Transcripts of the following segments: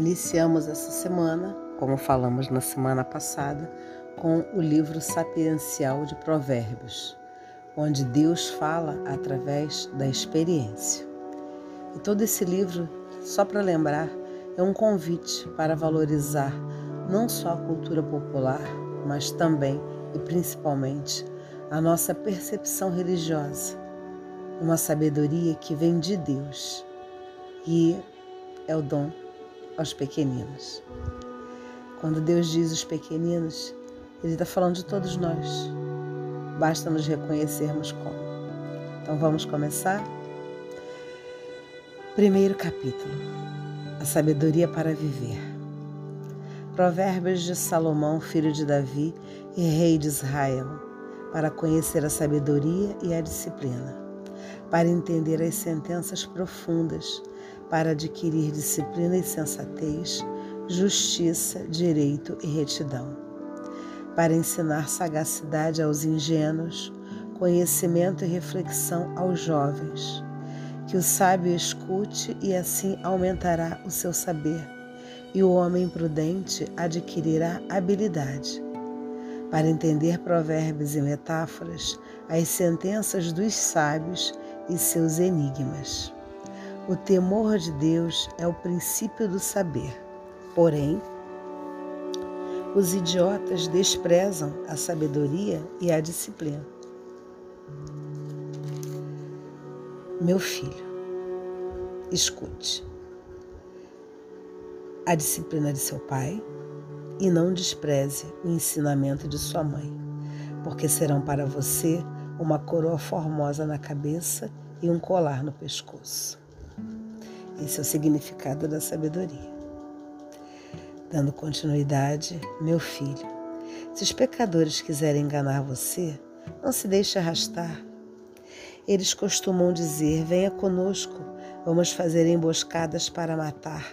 Iniciamos essa semana, como falamos na semana passada, com o livro sapiencial de Provérbios, onde Deus fala através da experiência. E todo esse livro, só para lembrar, é um convite para valorizar não só a cultura popular, mas também e principalmente a nossa percepção religiosa, uma sabedoria que vem de Deus e é o dom aos pequeninos. Quando Deus diz os pequeninos, Ele está falando de todos nós. Basta nos reconhecermos como. Então vamos começar? Primeiro capítulo: A sabedoria para viver. Provérbios de Salomão, filho de Davi e rei de Israel, para conhecer a sabedoria e a disciplina, para entender as sentenças profundas, para adquirir disciplina e sensatez, justiça, direito e retidão, para ensinar sagacidade aos ingênuos, conhecimento e reflexão aos jovens. Que o sábio escute e assim aumentará o seu saber, e o homem prudente adquirirá habilidade. Para entender provérbios e metáforas, as sentenças dos sábios e seus enigmas. O temor de Deus é o princípio do saber. Porém, os idiotas desprezam a sabedoria e a disciplina. Meu filho, escute a disciplina de seu pai e não despreze o ensinamento de sua mãe, porque serão para você uma coroa formosa na cabeça e um colar no pescoço. Esse é o significado da sabedoria. Dando continuidade, meu filho, se os pecadores quiserem enganar você, não se deixe arrastar. Eles costumam dizer: Venha conosco, vamos fazer emboscadas para matar,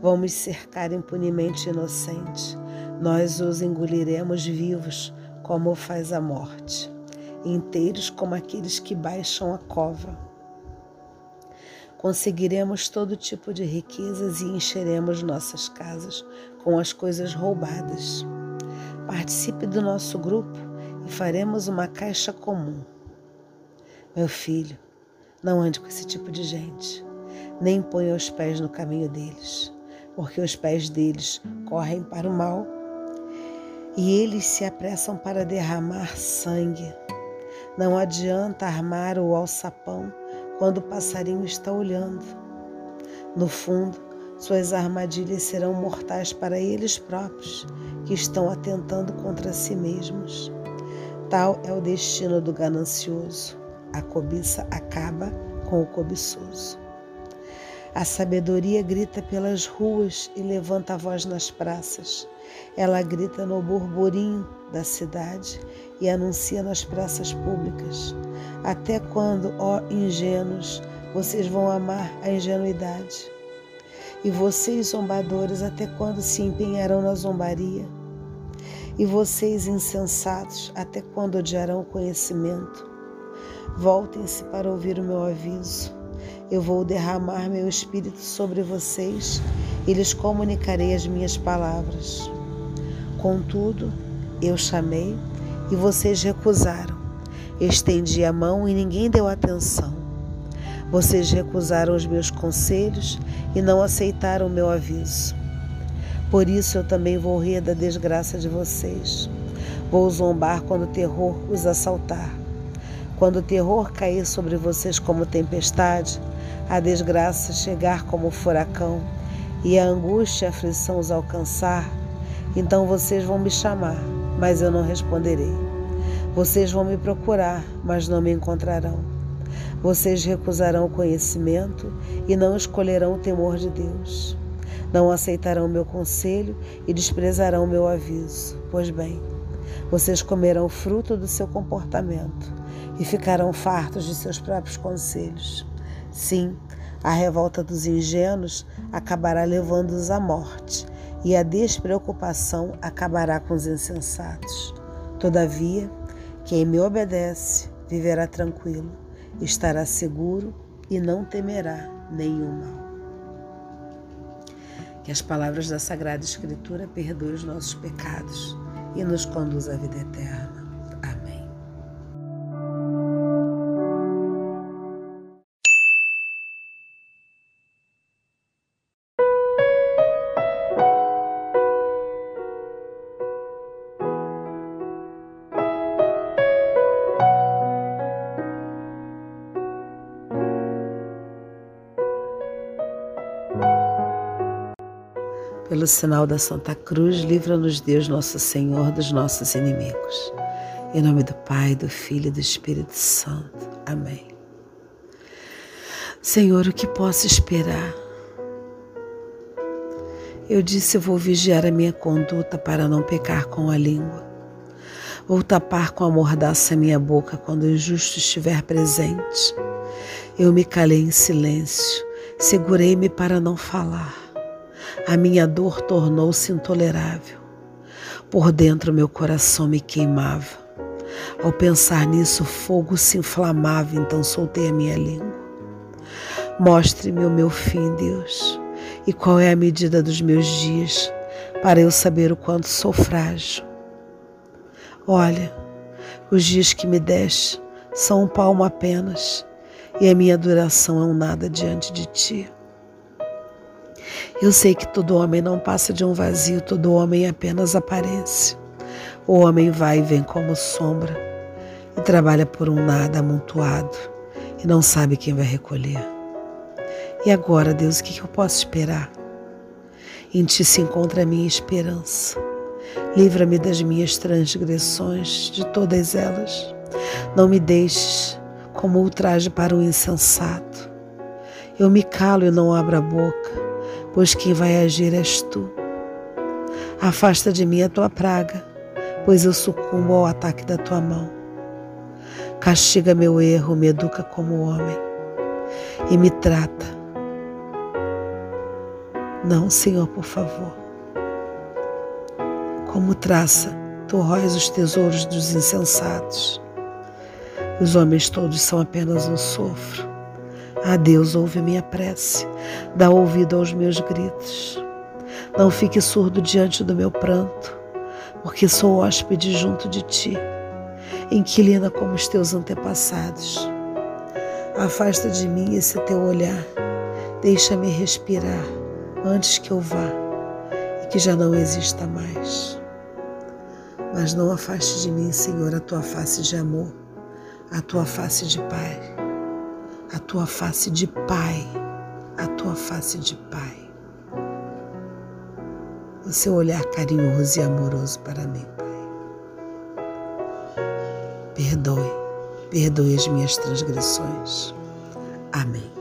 vamos cercar impunemente inocente, nós os engoliremos vivos, como faz a morte, inteiros como aqueles que baixam a cova conseguiremos todo tipo de riquezas e encheremos nossas casas com as coisas roubadas. Participe do nosso grupo e faremos uma caixa comum. Meu filho, não ande com esse tipo de gente, nem ponha os pés no caminho deles, porque os pés deles correm para o mal e eles se apressam para derramar sangue. Não adianta armar o alçapão quando o passarinho está olhando. No fundo, suas armadilhas serão mortais para eles próprios, que estão atentando contra si mesmos. Tal é o destino do ganancioso. A cobiça acaba com o cobiçoso. A sabedoria grita pelas ruas e levanta a voz nas praças. Ela grita no burburinho da cidade e anuncia nas praças públicas. Até quando, ó ingênuos, vocês vão amar a ingenuidade? E vocês, zombadores, até quando se empenharão na zombaria? E vocês, insensatos, até quando odiarão o conhecimento? Voltem-se para ouvir o meu aviso. Eu vou derramar meu espírito sobre vocês e lhes comunicarei as minhas palavras. Contudo, eu chamei e vocês recusaram. Estendi a mão e ninguém deu atenção. Vocês recusaram os meus conselhos e não aceitaram o meu aviso. Por isso eu também vou rir da desgraça de vocês. Vou zombar quando o terror os assaltar. Quando o terror cair sobre vocês como tempestade, a desgraça chegar como furacão e a angústia e a aflição os alcançar, então vocês vão me chamar, mas eu não responderei. Vocês vão me procurar, mas não me encontrarão. Vocês recusarão o conhecimento e não escolherão o temor de Deus. Não aceitarão o meu conselho e desprezarão o meu aviso. Pois bem, vocês comerão fruto do seu comportamento e ficarão fartos de seus próprios conselhos. Sim, a revolta dos ingênuos acabará levando-os à morte, e a despreocupação acabará com os insensatos. Todavia, quem me obedece viverá tranquilo, estará seguro e não temerá nenhum mal. Que as palavras da Sagrada Escritura perdoem os nossos pecados e nos conduz à vida eterna. Pelo sinal da Santa Cruz, livra-nos Deus Nosso Senhor dos nossos inimigos. Em nome do Pai, do Filho e do Espírito Santo. Amém. Senhor, o que posso esperar? Eu disse: Eu vou vigiar a minha conduta para não pecar com a língua. Vou tapar com a mordaça a minha boca quando o injusto estiver presente. Eu me calei em silêncio, segurei-me para não falar a minha dor tornou-se intolerável. Por dentro meu coração me queimava. Ao pensar nisso, o fogo se inflamava, então soltei a minha língua. Mostre-me o meu fim, Deus, e qual é a medida dos meus dias, para eu saber o quanto sou frágil. Olha, os dias que me deste são um palmo apenas, e a minha duração é um nada diante de ti. Eu sei que todo homem não passa de um vazio, todo homem apenas aparência. O homem vai e vem como sombra e trabalha por um nada amontoado e não sabe quem vai recolher. E agora, Deus, o que eu posso esperar? Em Ti se encontra a minha esperança. Livra-me das minhas transgressões, de todas elas. Não me deixes como ultraje para o insensato. Eu me calo e não abro a boca pois quem vai agir és tu. Afasta de mim a tua praga, pois eu sucumbo ao ataque da tua mão. Castiga meu erro, me educa como homem e me trata. Não, Senhor, por favor. Como traça, tu róis os tesouros dos insensatos. Os homens todos são apenas um sofro. Ah, Deus, ouve minha prece, dá ouvido aos meus gritos. Não fique surdo diante do meu pranto, porque sou hóspede junto de ti, inquilina como os teus antepassados. Afasta de mim esse teu olhar, deixa-me respirar antes que eu vá e que já não exista mais. Mas não afaste de mim, Senhor, a tua face de amor, a tua face de Pai a tua face de Pai, a tua face de Pai. O seu olhar carinhoso e amoroso para mim, Pai. Perdoe, perdoe as minhas transgressões. Amém.